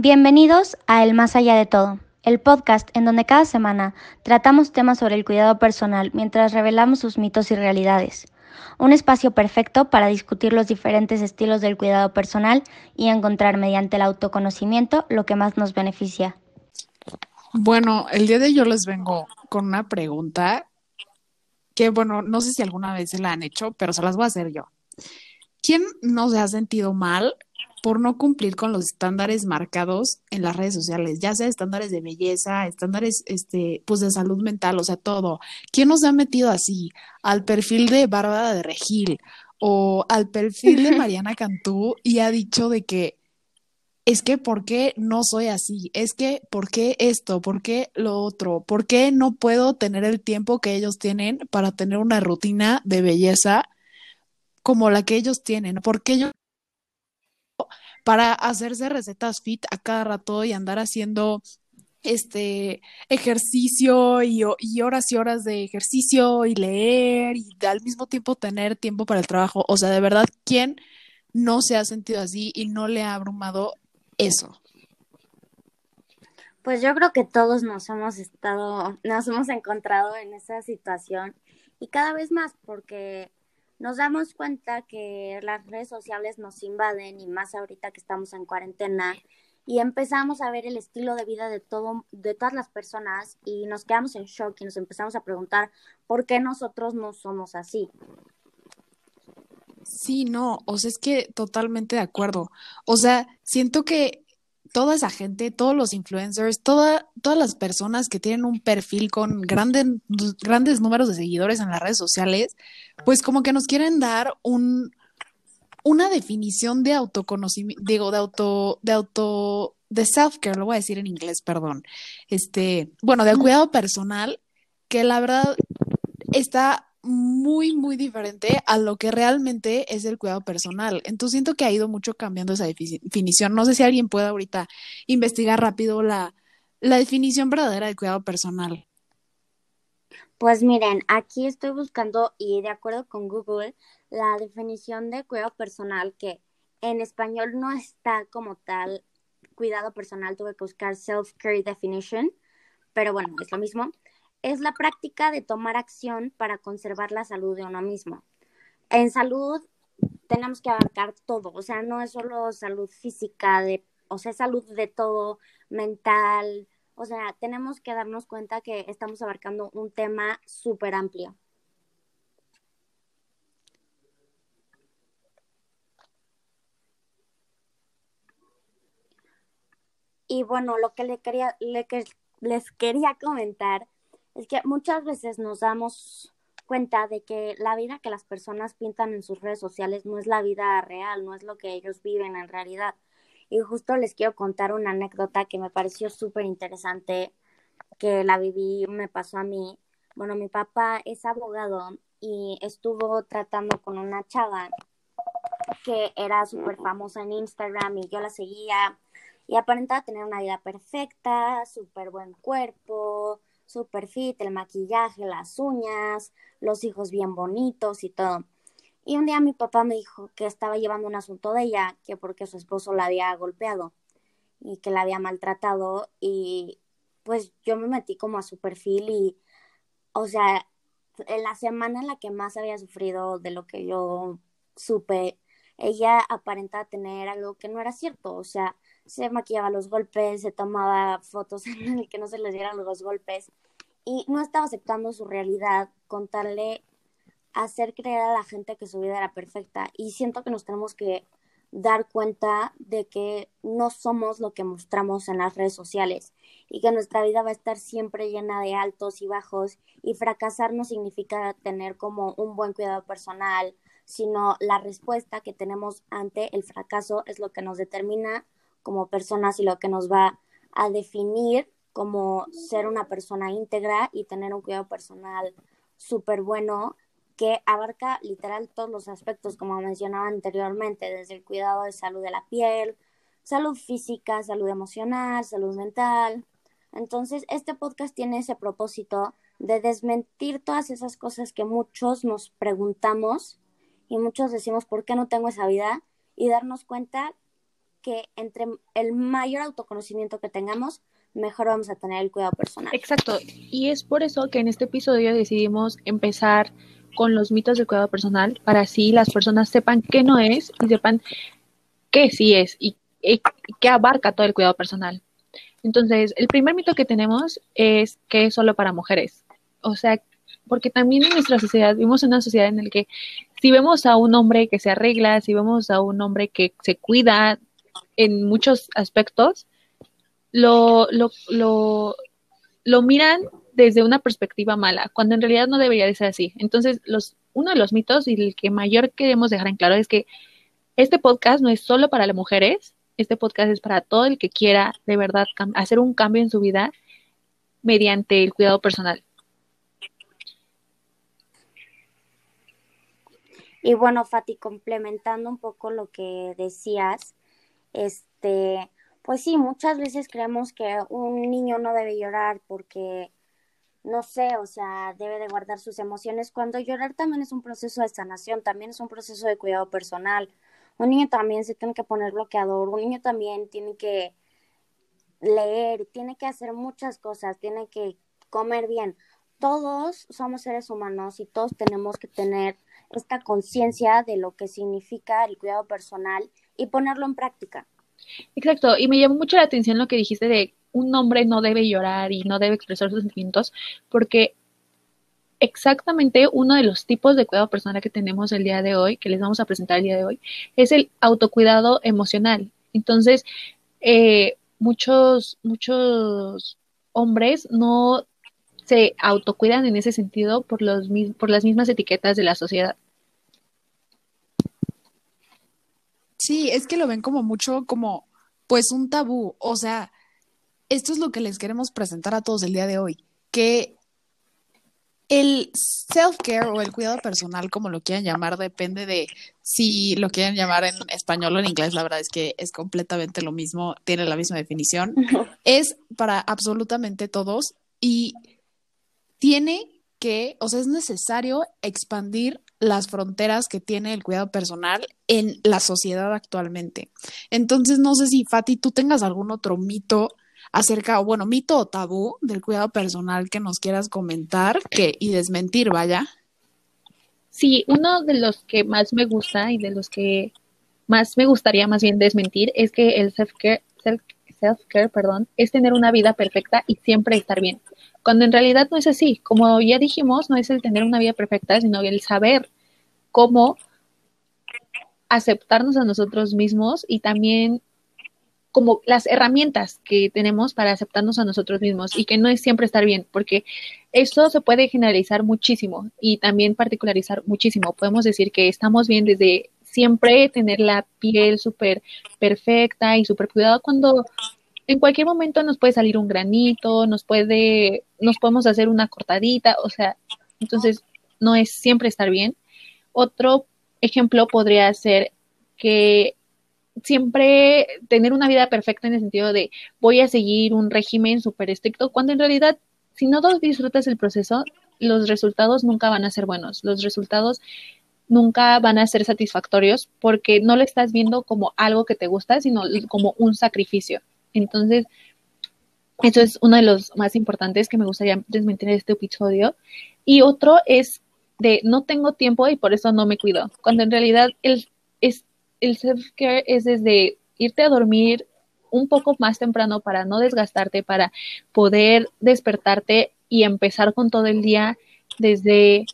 Bienvenidos a El Más Allá de Todo, el podcast en donde cada semana tratamos temas sobre el cuidado personal mientras revelamos sus mitos y realidades. Un espacio perfecto para discutir los diferentes estilos del cuidado personal y encontrar mediante el autoconocimiento lo que más nos beneficia. Bueno, el día de hoy les vengo con una pregunta que, bueno, no sé si alguna vez se la han hecho, pero se las voy a hacer yo. ¿Quién no se ha sentido mal por no cumplir con los estándares marcados en las redes sociales, ya sea estándares de belleza, estándares este, pues de salud mental, o sea, todo. ¿Quién nos ha metido así al perfil de Bárbara de Regil o al perfil de Mariana Cantú y ha dicho de que es que ¿por qué no soy así? Es que ¿por qué esto? ¿Por qué lo otro? ¿Por qué no puedo tener el tiempo que ellos tienen para tener una rutina de belleza como la que ellos tienen? ¿Por qué yo para hacerse recetas fit a cada rato y andar haciendo este ejercicio y, horas y horas de ejercicio y leer y al mismo tiempo tener tiempo para el trabajo. O sea, de verdad, ¿quién no se ha sentido así y no le ha abrumado eso? Pues yo creo que todos nos hemos estado, nos hemos encontrado en esa situación y cada vez más porque nos damos cuenta que las redes sociales nos invaden y más ahorita que estamos en cuarentena y empezamos a ver el estilo de vida de todo de todas las personas y nos quedamos en shock y nos empezamos a preguntar por qué nosotros no somos así. Sí, no, o sea, es que totalmente de acuerdo. O sea, siento que toda esa gente, todos los influencers, toda, todas las personas que tienen un perfil con grandes, grandes números de seguidores en las redes sociales, pues como que nos quieren dar un, una definición de autoconocimiento, digo, de auto, de auto, de self-care, lo voy a decir en inglés, perdón. Este, bueno, de cuidado personal, que la verdad está muy, muy diferente a lo que realmente es el cuidado personal. Entonces siento que ha ido mucho cambiando esa definición. No sé si alguien puede ahorita investigar rápido la, la definición verdadera de cuidado personal. Pues miren, aquí estoy buscando y de acuerdo con Google, la definición de cuidado personal que en español no está como tal cuidado personal, tuve que buscar self-care definition, pero bueno, es lo mismo es la práctica de tomar acción para conservar la salud de uno mismo. En salud tenemos que abarcar todo, o sea, no es solo salud física, de, o sea, salud de todo, mental, o sea, tenemos que darnos cuenta que estamos abarcando un tema súper amplio. Y bueno, lo que le quería, que les quería comentar es que muchas veces nos damos cuenta de que la vida que las personas pintan en sus redes sociales no es la vida real, no es lo que ellos viven en realidad. Y justo les quiero contar una anécdota que me pareció súper interesante, que la viví, me pasó a mí. Bueno, mi papá es abogado y estuvo tratando con una chava que era súper famosa en Instagram y yo la seguía y aparentaba tener una vida perfecta, súper buen cuerpo, super fit, el maquillaje, las uñas, los hijos bien bonitos y todo. Y un día mi papá me dijo que estaba llevando un asunto de ella, que porque su esposo la había golpeado y que la había maltratado y pues yo me metí como a su perfil y, o sea, en la semana en la que más había sufrido de lo que yo supe, ella aparentaba tener algo que no era cierto, o sea, se maquillaba los golpes, se tomaba fotos en el que no se les dieran los golpes y no estaba aceptando su realidad, contarle, hacer creer a la gente que su vida era perfecta. Y siento que nos tenemos que dar cuenta de que no somos lo que mostramos en las redes sociales y que nuestra vida va a estar siempre llena de altos y bajos y fracasar no significa tener como un buen cuidado personal, sino la respuesta que tenemos ante el fracaso es lo que nos determina como personas y lo que nos va a definir como ser una persona íntegra y tener un cuidado personal súper bueno que abarca literal todos los aspectos, como mencionaba anteriormente, desde el cuidado de salud de la piel, salud física, salud emocional, salud mental. Entonces, este podcast tiene ese propósito de desmentir todas esas cosas que muchos nos preguntamos y muchos decimos, ¿por qué no tengo esa vida? Y darnos cuenta que entre el mayor autoconocimiento que tengamos, mejor vamos a tener el cuidado personal. Exacto. Y es por eso que en este episodio decidimos empezar con los mitos del cuidado personal para así las personas sepan qué no es y sepan qué sí es y, qué abarca todo el cuidado personal. Entonces, el primer mito que tenemos es que es solo para mujeres. O sea, porque también en nuestra sociedad vivimos en una sociedad en la que si vemos a un hombre que se arregla, si vemos a un hombre que se cuida en muchos aspectos, lo, lo, lo, lo miran desde una perspectiva mala, cuando en realidad no debería de ser así. Entonces, los, uno de los mitos y el que mayor queremos dejar en claro es que este podcast no es solo para las mujeres, este podcast es para todo el que quiera de verdad hacer un cambio en su vida mediante el cuidado personal. Y bueno, Fati, complementando un poco lo que decías, este, pues sí, muchas veces creemos que un niño no debe llorar porque no sé, o sea, debe de guardar sus emociones, cuando llorar también es un proceso de sanación, también es un proceso de cuidado personal. Un niño también se tiene que poner bloqueador, un niño también tiene que leer, tiene que hacer muchas cosas, tiene que comer bien. Todos somos seres humanos y todos tenemos que tener esta conciencia de lo que significa el cuidado personal y ponerlo en práctica. Exacto, y me llamó mucho la atención lo que dijiste de un hombre no debe llorar y no debe expresar sus sentimientos, porque exactamente uno de los tipos de cuidado personal que tenemos el día de hoy, que les vamos a presentar el día de hoy, es el autocuidado emocional. Entonces, eh, muchos, muchos hombres no se autocuidan en ese sentido por, los, por las mismas etiquetas de la sociedad. Sí, es que lo ven como mucho como, pues, un tabú. O sea, esto es lo que les queremos presentar a todos el día de hoy, que el self-care o el cuidado personal, como lo quieran llamar, depende de si lo quieren llamar en español o en inglés, la verdad es que es completamente lo mismo, tiene la misma definición, es para absolutamente todos y tiene que, o sea, es necesario expandir las fronteras que tiene el cuidado personal en la sociedad actualmente. Entonces, no sé si, Fati, tú tengas algún otro mito acerca, o bueno, mito o tabú del cuidado personal que nos quieras comentar que, y desmentir, vaya. Sí, uno de los que más me gusta y de los que más me gustaría más bien desmentir es que el self-care, self-care, perdón, es tener una vida perfecta y siempre estar bien. Cuando en realidad no es así. Como ya dijimos, no es el tener una vida perfecta, sino el saber cómo aceptarnos a nosotros mismos y también como las herramientas que tenemos para aceptarnos a nosotros mismos y que no es siempre estar bien, porque eso se puede generalizar muchísimo y también particularizar muchísimo. Podemos decir que estamos bien desde siempre tener la piel súper perfecta y súper cuidada cuando en cualquier momento nos puede salir un granito, nos puede, nos podemos hacer una cortadita, o sea, entonces no es siempre estar bien. Otro ejemplo podría ser que siempre tener una vida perfecta en el sentido de voy a seguir un régimen súper estricto, cuando en realidad si no disfrutas el proceso, los resultados nunca van a ser buenos, los resultados nunca van a ser satisfactorios porque no lo estás viendo como algo que te gusta, sino como un sacrificio. Entonces, eso es uno de los más importantes que me gustaría desmentir en este episodio. Y otro es de no tengo tiempo y por eso no me cuido, cuando en realidad el, es el self-care es desde irte a dormir un poco más temprano para no desgastarte, para poder despertarte y empezar con todo el día desde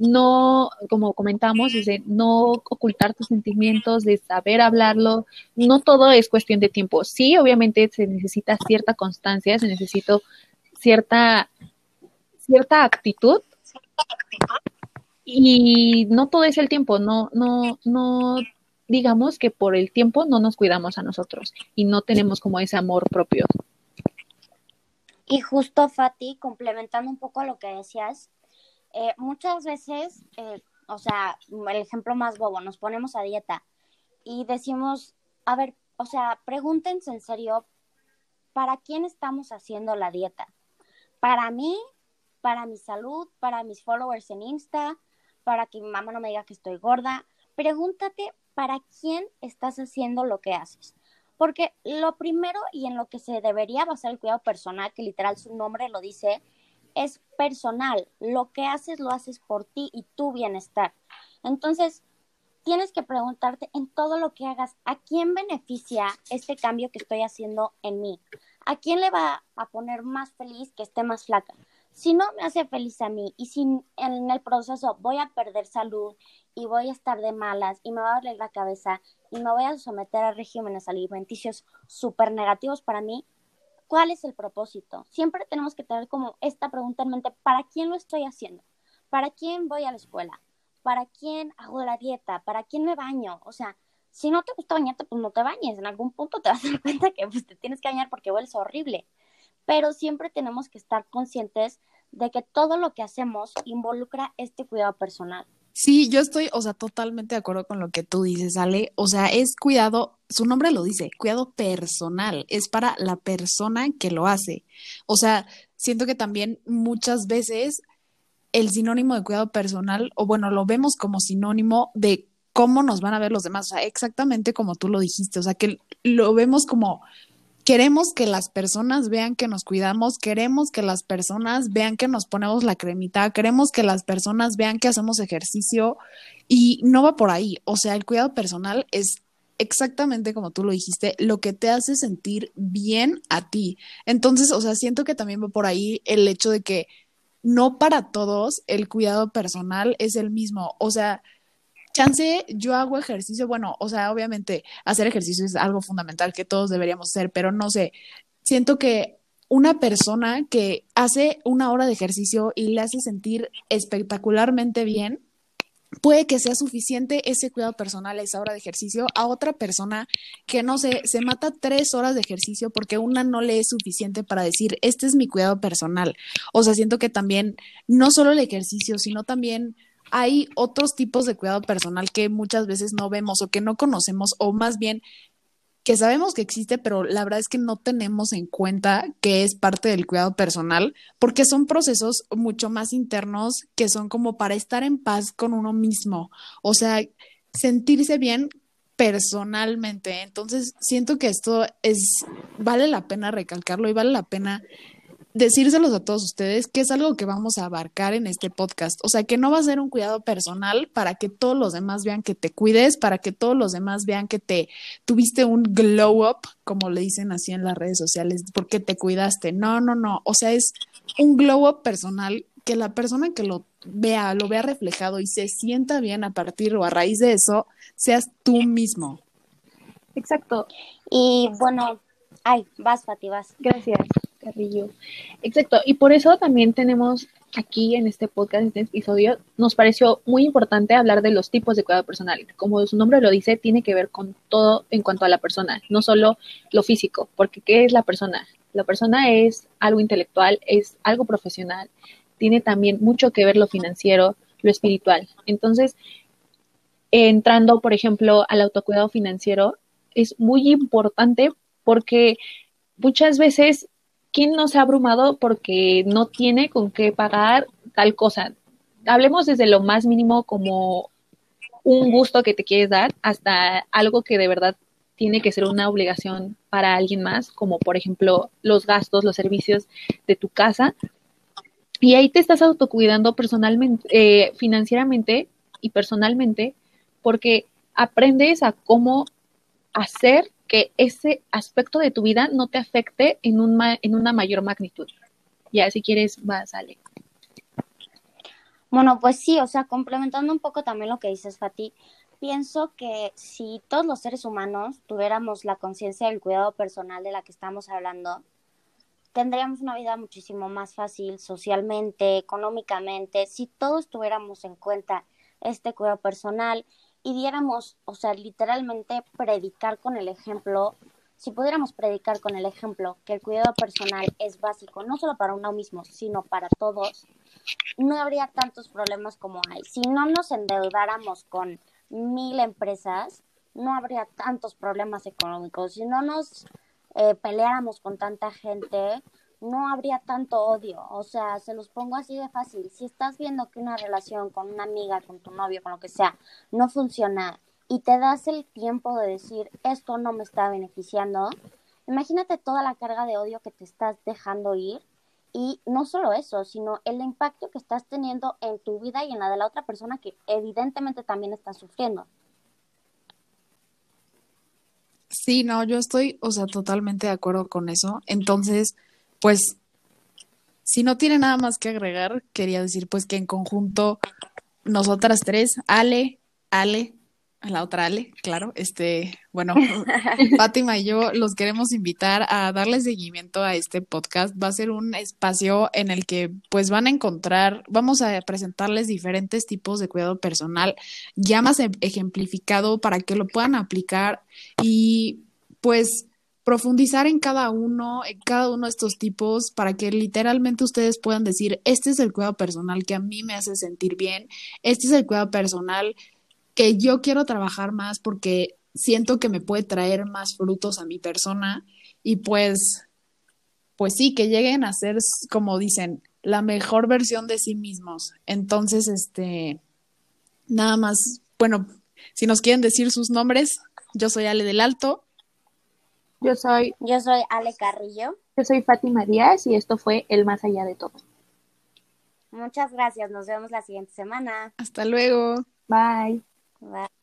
no, como comentamos, desde no ocultar tus sentimientos, de saber hablarlo. No todo es cuestión de tiempo. Sí, obviamente se necesita cierta constancia, se necesita cierta, cierta actitud. Y no todo es el tiempo, no, no, no digamos que por el tiempo no nos cuidamos a nosotros y no tenemos como ese amor propio. Y justo, Fati, complementando un poco lo que decías, eh, muchas veces, eh, o sea, el ejemplo más bobo, nos ponemos a dieta y decimos, a ver, o sea, pregúntense en serio, ¿para quién estamos haciendo la dieta? ¿Para mí? ¿Para mi salud? ¿Para mis followers en Insta? ¿Para que mi mamá no me diga que estoy gorda? Pregúntate para quién estás haciendo lo que haces. Porque lo primero y en lo que se debería basar el cuidado personal, que literal su nombre lo dice, es personal. Lo que haces lo haces por ti y tu bienestar. Entonces, tienes que preguntarte en todo lo que hagas, ¿a quién beneficia este cambio que estoy haciendo en mí? ¿A quién le va a poner más feliz que esté más flaca? Si no me hace feliz a mí y si en el proceso voy a perder salud y voy a estar de malas y me va a doler la cabeza y me voy a someter a regímenes alimenticios súper negativos para mí, ¿cuál es el propósito? Siempre tenemos que tener como esta pregunta en mente, ¿para quién lo estoy haciendo? ¿Para quién voy a la escuela? ¿Para quién hago la dieta? ¿Para quién me baño? O sea, si no te gusta bañarte, pues no te bañes. En algún punto te vas a dar cuenta que pues, te tienes que bañar porque hueles horrible. Pero siempre tenemos que estar conscientes de que todo lo que hacemos involucra este cuidado personal. Sí, yo estoy, o sea, totalmente de acuerdo con lo que tú dices, Ale. O sea, es cuidado, su nombre lo dice, cuidado personal, es para la persona que lo hace. O sea, siento que también muchas veces el sinónimo de cuidado personal, o bueno, lo vemos como sinónimo de cómo nos van a ver los demás, o sea, exactamente como tú lo dijiste, o sea, que lo vemos como queremos que las personas vean que nos cuidamos, queremos que las personas vean que nos ponemos la cremita, queremos que las personas vean que hacemos ejercicio y no va por ahí. O sea, el cuidado personal es exactamente como tú lo dijiste, lo que te hace sentir bien a ti. Entonces, o sea, siento que también va por ahí el hecho de que no para todos el cuidado personal es el mismo. O sea, chance, yo hago ejercicio, bueno, o sea, obviamente hacer ejercicio es algo fundamental que todos deberíamos hacer, pero no sé, siento que una persona que hace una hora de ejercicio y le hace sentir espectacularmente bien, puede que sea suficiente ese cuidado personal, esa hora de ejercicio, a otra persona que no sé, se mata tres horas de ejercicio porque una no le es suficiente para decir, este es mi cuidado personal. O sea, siento que también, no solo el ejercicio, sino también hay otros tipos de cuidado personal que muchas veces no vemos o que no conocemos o más bien que sabemos que existe, pero la verdad es que no tenemos en cuenta que es parte del cuidado personal, porque son procesos mucho más internos que son como para estar en paz con uno mismo, o sea, sentirse bien personalmente. Entonces, siento que esto es, vale la pena recalcarlo y vale la pena decírselos a todos ustedes que es algo que vamos a abarcar en este podcast. O sea, que no va a ser un cuidado personal para que todos los demás vean que te cuides, para que todos los demás vean que te tuviste un glow up, como le dicen así en las redes sociales, porque te cuidaste. No, no, no. O sea, es un glow up personal que la persona que lo vea, lo vea reflejado y se sienta bien a partir o a raíz de eso, seas tú mismo. Exacto. Y bueno, ay, vas, Fati, vas. Gracias. Carrillo. Exacto, y por eso también tenemos aquí en este podcast, en este episodio, nos pareció muy importante hablar de los tipos de cuidado personal. Como su nombre lo dice, tiene que ver con todo en cuanto a la persona, no solo lo físico, porque ¿qué es la persona? La persona es algo intelectual, es algo profesional, tiene también mucho que ver lo financiero, lo espiritual. Entonces, entrando, por ejemplo, al autocuidado financiero, es muy importante porque muchas veces ¿quién no se ha abrumado porque no tiene con qué pagar tal cosa? Hablemos desde lo más mínimo como un gusto que te quieres dar hasta algo que de verdad tiene que ser una obligación para alguien más, como por ejemplo los gastos, los servicios de tu casa. Y ahí te estás autocuidando personalmente, eh, financieramente y personalmente, porque aprendes a cómo hacer que ese aspecto de tu vida no te afecte en, un en una mayor magnitud. Ya, si quieres, vas, Ale. Bueno, pues sí, o sea, complementando un poco también lo que dices, Fati, pienso que si todos los seres humanos tuviéramos la conciencia del cuidado personal de la que estamos hablando, tendríamos una vida muchísimo más fácil socialmente, económicamente, si todos tuviéramos en cuenta este cuidado personal y diéramos, o sea, literalmente predicar con el ejemplo, si pudiéramos predicar con el ejemplo que el cuidado personal es básico, no solo para uno mismo, sino para todos, no habría tantos problemas como hay. Si no nos endeudáramos con mil empresas, no habría tantos problemas económicos. Si no nos eh, peleáramos con tanta gente, no habría tanto odio. O sea, se los pongo así de fácil. Si estás viendo que una relación con una amiga, con tu novio, con lo que sea, no funciona y te das el tiempo de decir, esto no me está beneficiando, imagínate toda la carga de odio que te estás dejando ir y no solo eso, sino el impacto que estás teniendo en tu vida y en la de la otra persona que evidentemente también está sufriendo. Sí, no, yo estoy, o sea, totalmente de acuerdo con eso. Entonces, pues, si no tiene nada más que agregar, quería decir pues que en conjunto, nosotras tres, Ale, Ale, la otra Ale, claro, este, bueno, Fátima y yo los queremos invitar a darle seguimiento a este podcast. Va a ser un espacio en el que pues van a encontrar, vamos a presentarles diferentes tipos de cuidado personal ya más e-, ejemplificado para que lo puedan aplicar y pues profundizar en cada uno, en cada uno de estos tipos, para que literalmente ustedes puedan decir, este es el cuidado personal que a mí me hace sentir bien, este es el cuidado personal que yo quiero trabajar más porque siento que me puede traer más frutos a mi persona y pues, pues sí, que lleguen a ser, como dicen, la mejor versión de sí mismos. Entonces, este, nada más, bueno, si nos quieren decir sus nombres, yo soy Ale del Alto. Yo soy. Yo soy Ale Carrillo. Yo soy Fátima Díaz y esto fue El Más Allá de Todo. Muchas gracias. Nos vemos la siguiente semana. Hasta luego. Bye. Bye.